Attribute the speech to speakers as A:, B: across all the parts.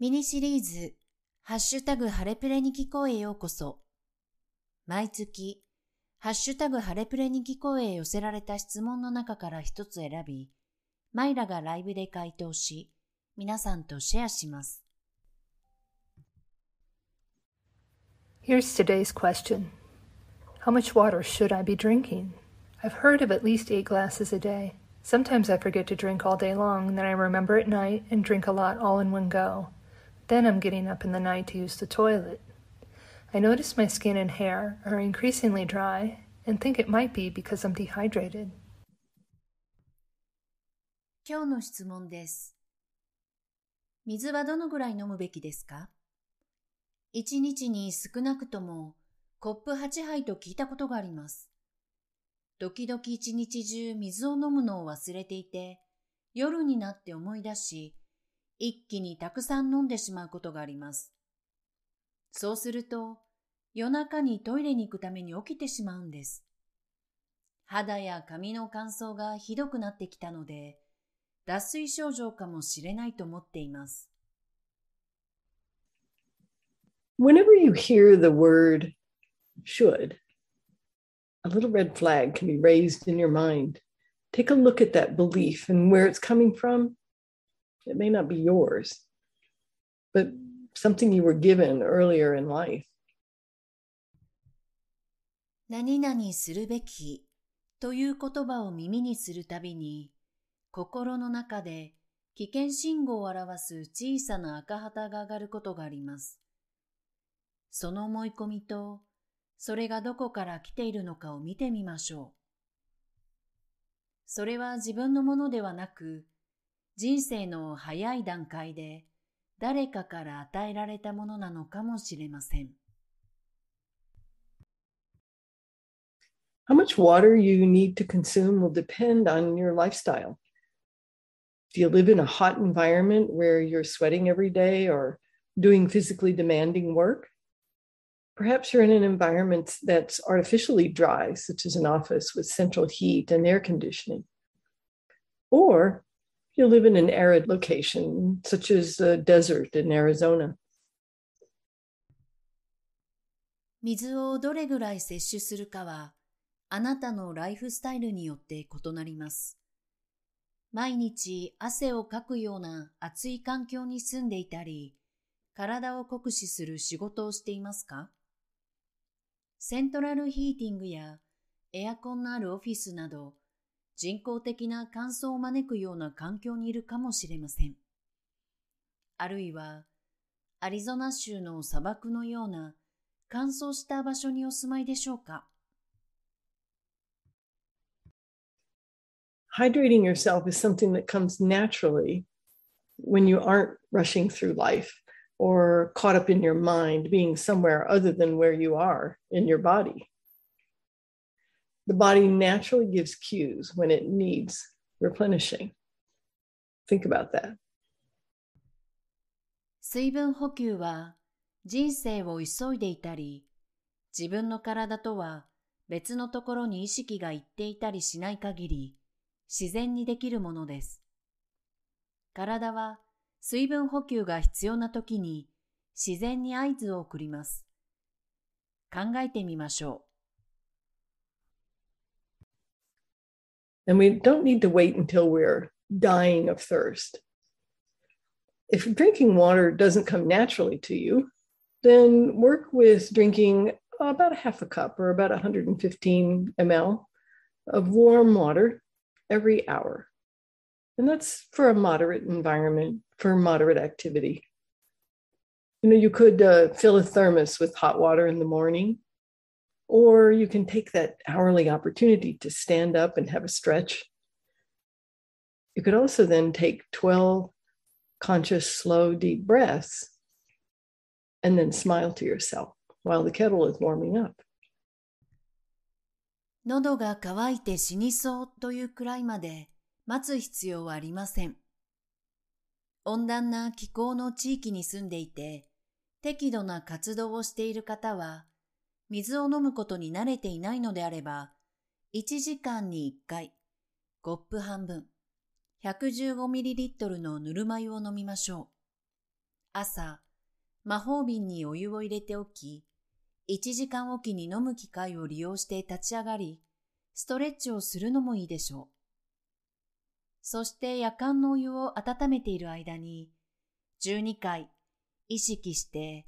A: ミニシリーズ、ハッシュタグハレプレに聞こえようこそ。毎月、ハッシュタグハレプレに聞こえへ寄せられた質問の中から一つ選び、マイラがライブで回答し、皆さんとシェアします。
B: Here's today's question. How much water should I be drinking? I've heard of at least eight glasses a day. Sometimes I forget to drink all day long, then I remember at night and drink a lot all in one go. Then I'm getting up in the night to use the toilet. I notice my skin and hair are increasingly dry and think it might be because I'm dehydrated.
A: 今日の質問です。水はどのぐらい飲むべきですか一日に少なくともコップ8杯と聞いたことがあります。時々一日中水を飲むのを忘れていて、夜になって思い出し、一気にたくさん飲んでしまうことがあります。そうすると、夜中にトイレに行くために起きてしまうんです。肌や髪の乾燥がひどくなってきたので、脱水症状かもしれないと思っています。
C: Whenever you hear the word should, a little red flag can be raised in your mind. Take a look at that belief and where it's coming from It may not be yours, but something you were given earlier in life.
A: 何々するべきという言葉を耳にするたびに、心の中で危険信号を表す小さな赤旗が上がることがあります。その思い込みと、それがどこから来ているのかを見てみましょう。それは自分のものではなく、人生の早い段階で誰かから与えられたものなのかもしれません。
C: How much water you need to consume will depend on your lifestyle. If you live in a hot environment where you're sweating every day or doing physically demanding work, perhaps you're in an environment that's artificially dry, such as an office with central heat and air conditioning. Or you live in an arid location, such as a desert in Arizona.
A: 水をどれぐらい摂取するかは、あなたのライフスタイルによって異なります。毎日汗をかくような暑い環境に住んでいたり、体を酷使する仕事をしていますか？セントラルヒーティングやエアコンのあるオフィスなど、人工的な乾燥を招くような環境にいるかもしれません。あるいは、アリゾナ州の砂漠のような乾燥した場所にお住まいでしょうか
C: Hydrating yourself is something that comes naturally when you aren't rushing through life or caught up in your mind being somewhere other than where you are in your body. The body naturally gives cues when it needs replenishing. Think about that.
A: 水分補給は人生を急いでいたり、自分の体とは別のところに意識がいっていたりしない限り、自然にできるものです。体は水分補給が必要な時に自然に合図を送ります。考えてみましょう。
C: And we don't need to wait until we're dying of thirst. If drinking water doesn't come naturally to you, then work with drinking about a half a cup or about 115 ml of warm water every hour. And that's for a moderate environment, for moderate activity. You know, you could uh, fill a thermos with hot water in the morning or you can take that hourly opportunity to stand up and have a stretch. You could also then take 12 conscious, slow, deep breaths and then smile to yourself while the kettle is warming up.
A: 喉が渇いて死にそうというくらいまで待つ必要はありません。温暖な気候の地域に住んでいて、適度な活動をしている方は、 水を飲むことに慣れていないのであれば、1時間に1回、コップ半分、115ml のぬるま湯を飲みましょう。朝、魔法瓶にお湯を入れておき、1時間おきに飲む機会を利用して立ち上がり、ストレッチをするのもいいでしょう。そして夜間のお湯を温めている間に、12回意識して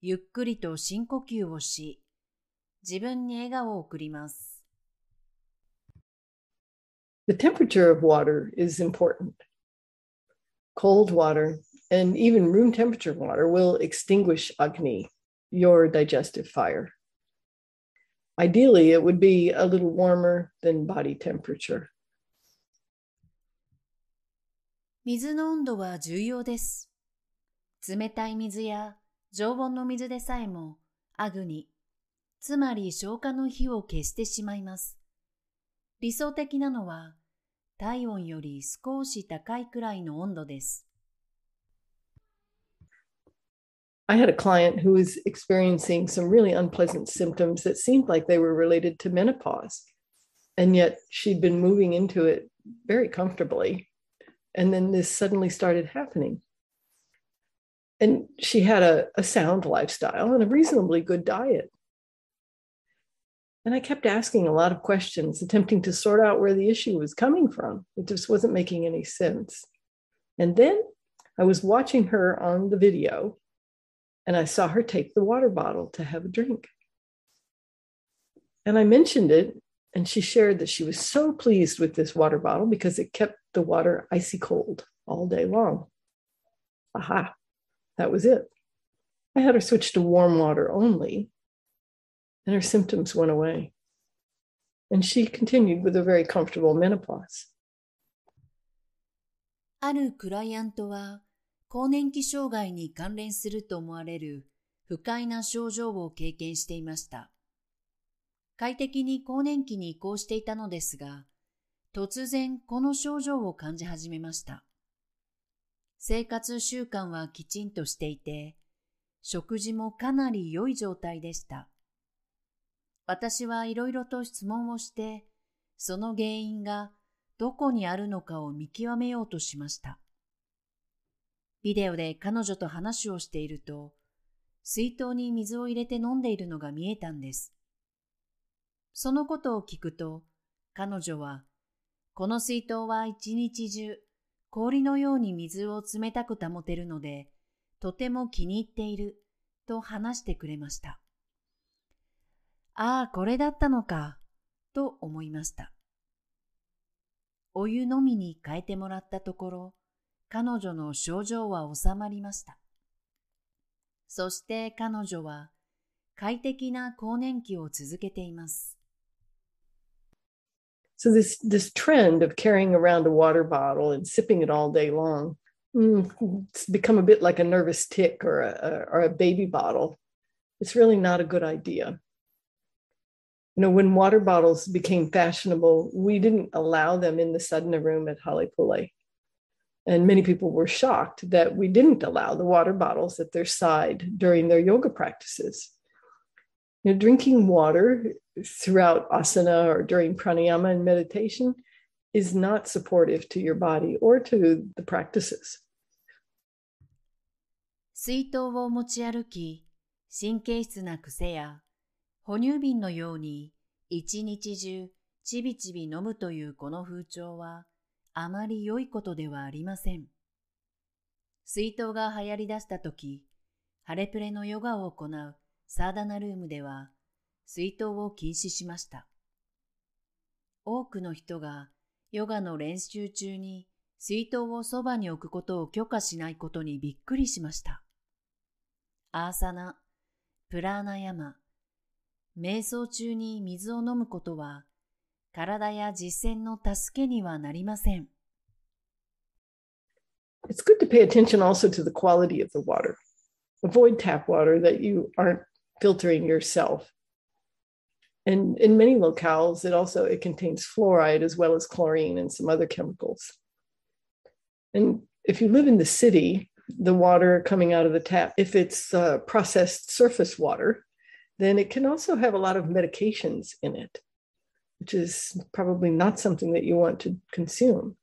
A: ゆっくりと深呼吸をし、自分に笑顔を送ります。
C: The temperature of water is important. Cold water and even room temperature water will extinguish Agni, your digestive fire. Ideally, it would be a little warmer than body temperature.
A: 水の温度は重要です。冷たい水や常温の水でさえもアグニ、つまり消化の火を消してしまいます。理想的なのは体温より少し高いくらいの温度です。
C: I had a client who was experiencing some really unpleasant symptoms that seemed like they were related to menopause. And yet she'd been moving into it very comfortably. And then this suddenly started happening. And she had a, a sound lifestyle and a reasonably good diet. And I kept asking a lot of questions, attempting to sort out where the issue was coming from. It just wasn't making any sense. And then I was watching her on the video and I saw her take the water bottle to have a drink. And I mentioned it, and she shared that she was so pleased with this water bottle because it kept the water icy cold all day long. Aha, that was it. I had her switch to warm water only, and her symptoms went away. And she continued with a very comfortable menopause.
A: あるクライアントは更年期障害に関連すると思われる不快な症状を経験していました。快適に更年期に移行していたのですが、突然この症状を感じ始めました。生活習慣はきちんとしていて、食事もかなり良い状態でした。私はいろいろと質問をして、その原因がどこにあるのかを見極めようとしました。ビデオで彼女と話をしていると、水筒に水を入れて飲んでいるのが見えたんです。そのことを聞くと、彼女は、この水筒は一日中、氷のように水を冷たく保てるので、とても気に入っている、と話してくれました。ああ、これだったのか、と思いました。お湯のみに変えてもらったところ、彼女の症状は収まりました。そして彼女は快適な更年期を続けています。
C: So this this trend of carrying around a water bottle and sipping it all day long, it's become a bit like a nervous tick or a, or a baby bottle. It's really not a good idea. you know, when water bottles became fashionable, we didn't allow them in the sadhana room at Halepule. And many people were shocked that we didn't allow the water bottles at their side during their yoga practices. You know, drinking water throughout asana or during pranayama and meditation is not supportive to your body or to the practices.
A: 水筒を持ち歩き、神経質な癖や 哺乳瓶のように一日中ちびちび飲むというこの風潮はあまり良いことではありません。水筒が流行り出した時、ハレプレのヨガを行うサーダナルームでは水筒を禁止しました。多くの人がヨガの練習中に水筒をそばに置くことを許可しないことにびっくりしました。アーサナ、プラーナヤマ、瞑想中に水を飲むことは、体や実践の助けにはなりません。
C: It's good to pay attention also to the quality of the water. Avoid tap water that you aren't filtering yourself. And in many locales, it also it contains fluoride as well as chlorine and some other chemicals. And if you live in the city, the water coming out of the tap, if it's uh, processed surface water, then it can also have a lot of medications in it, which is probably not something that you want to consume.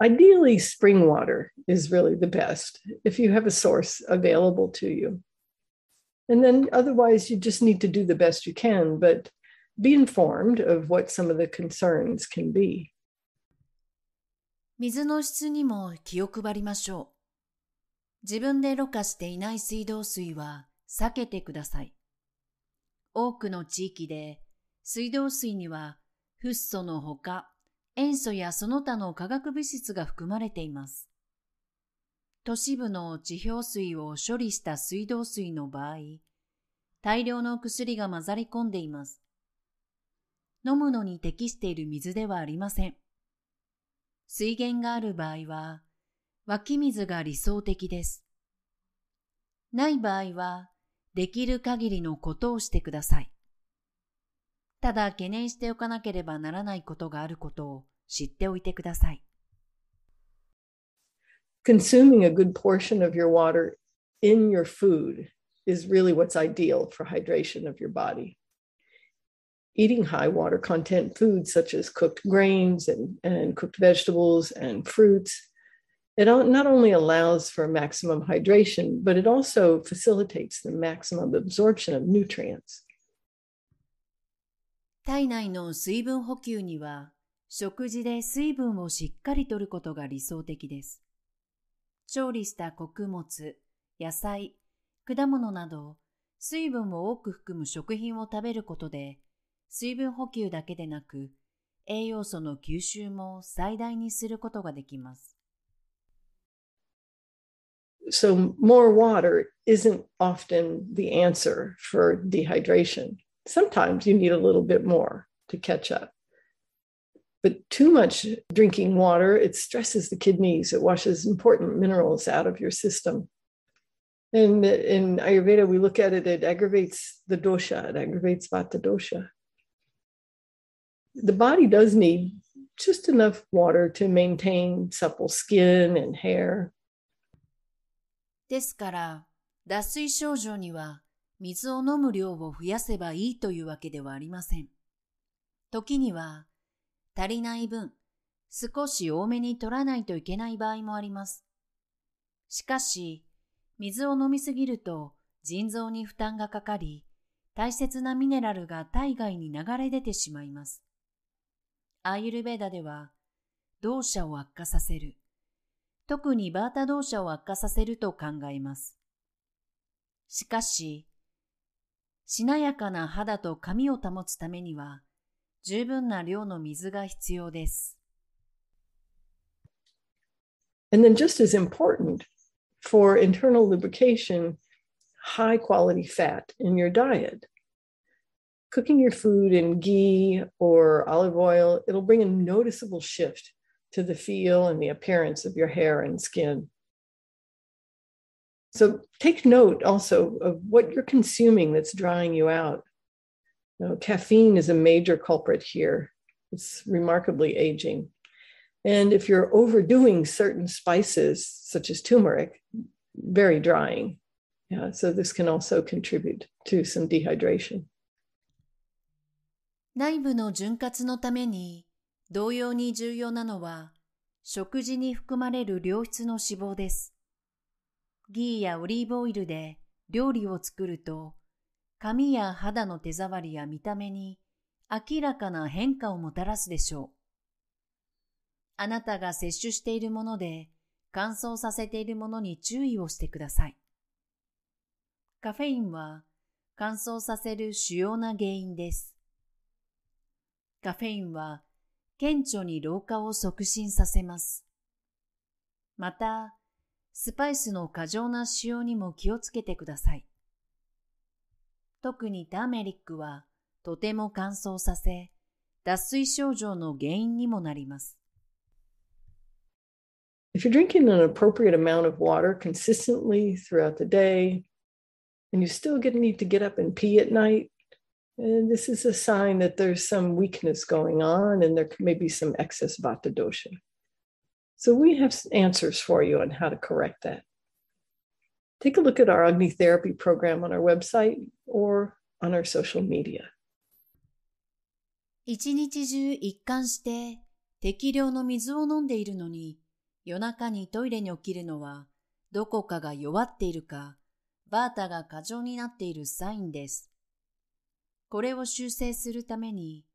C: Ideally, spring water is really the best if you have a source available to you. And then otherwise, you just need to do the best you can, but be informed of what some of the concerns can be.
A: 水の質にも気を配りましょう。自分でろ過していない水道水は 避けてください。多くの地域で水道水にはフッ素のほか塩素やその他の化学物質が含まれています。都市部の地表水を処理した水道水の場合、大量の薬が混ざり込んでいます。飲むのに適している水ではありません。水源がある場合は、湧き水が理想的です。ない場合は、できる限りのことをしてください。ただ懸念しておかなければならないことがあることを知っておいてください。
C: Consuming a good portion of your water in your food is really what's ideal for hydration of your body. Eating high water content foods such as cooked grains and, and cooked vegetables and fruits, it not only allows for maximum hydration, but it also facilitates the maximum absorption of nutrients.
A: 体内の水分補給には、食事で水分をしっかりとることが理想的です。調理した穀物、野菜、果物など、水分を多く含む食品を食べることで、水分補給だけでなく、栄養素の吸収も最大にすることができます。
C: So, more water isn't often the answer for dehydration. Sometimes you need a little bit more to catch up. But too much drinking water, it stresses the kidneys, it washes important minerals out of your system. And in Ayurveda, we look at it, it aggravates the dosha, it aggravates vata dosha. The body does need just enough water to maintain supple skin and hair.
A: ですから、脱水症状には水を飲む量を増やせばいいというわけではありません。時には、足りない分、少し多めに取らないといけない場合もあります。しかし、水を飲みすぎると腎臓に負担がかかり、大切なミネラルが体外に流れ出てしまいます。アーユルベーダでは、動作を悪化させる。特にバータ動作を悪化させると考えます。しかし、しなやかな肌と髪を保つためには、十分な量の水が必要です。
C: And then, just as important for internal lubrication, high quality fat in your diet. Cooking your food in ghee or olive oil, it'll bring a noticeable shift to the feel and the appearance of your hair and skin. So take note also of what you're consuming that's drying you out. You know, caffeine is a major culprit here. It's remarkably aging. And if you're overdoing certain spices, such as turmeric, very drying. Yeah, so this can also contribute to some dehydration.
A: 内部の潤滑のために 同様に重要なのは食事に含まれる良質の脂肪です。ギーやオリーブオイルで料理を作ると、髪や肌の手触りや見た目に明らかな変化をもたらすでしょう。あなたが摂取しているもので乾燥させているものに注意をしてください。カフェインは乾燥させる主要な原因です。カフェインは顕著に老化を促進させます。また、スパイスの過剰な使用にも気をつけてください。特にターメリックはとても乾燥させ、脱水症状の原因にもなります。
C: If you're drinking an appropriate amount of water consistently throughout the day, and you still get, need to get up and pee at night, and this is a sign that there's some weakness going on and there may be some excess vata dosha. So we have answers for you on how to correct that. Take a look at our Agni Therapy program on our website or on our social media.
A: 一日中一貫して適量の水を飲んでいるのに 夜中にトイレに起きるのは、どこかが弱っているか、バータが過剰になっているサインです。 これを修正するために、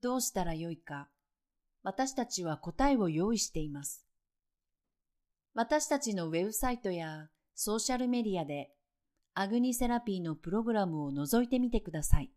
A: どうしたらよいか、私たちは答えを用意しています。私たちのウェブサイトやソーシャルメディアで、アグニセラピーのプログラムを覗いてみてください。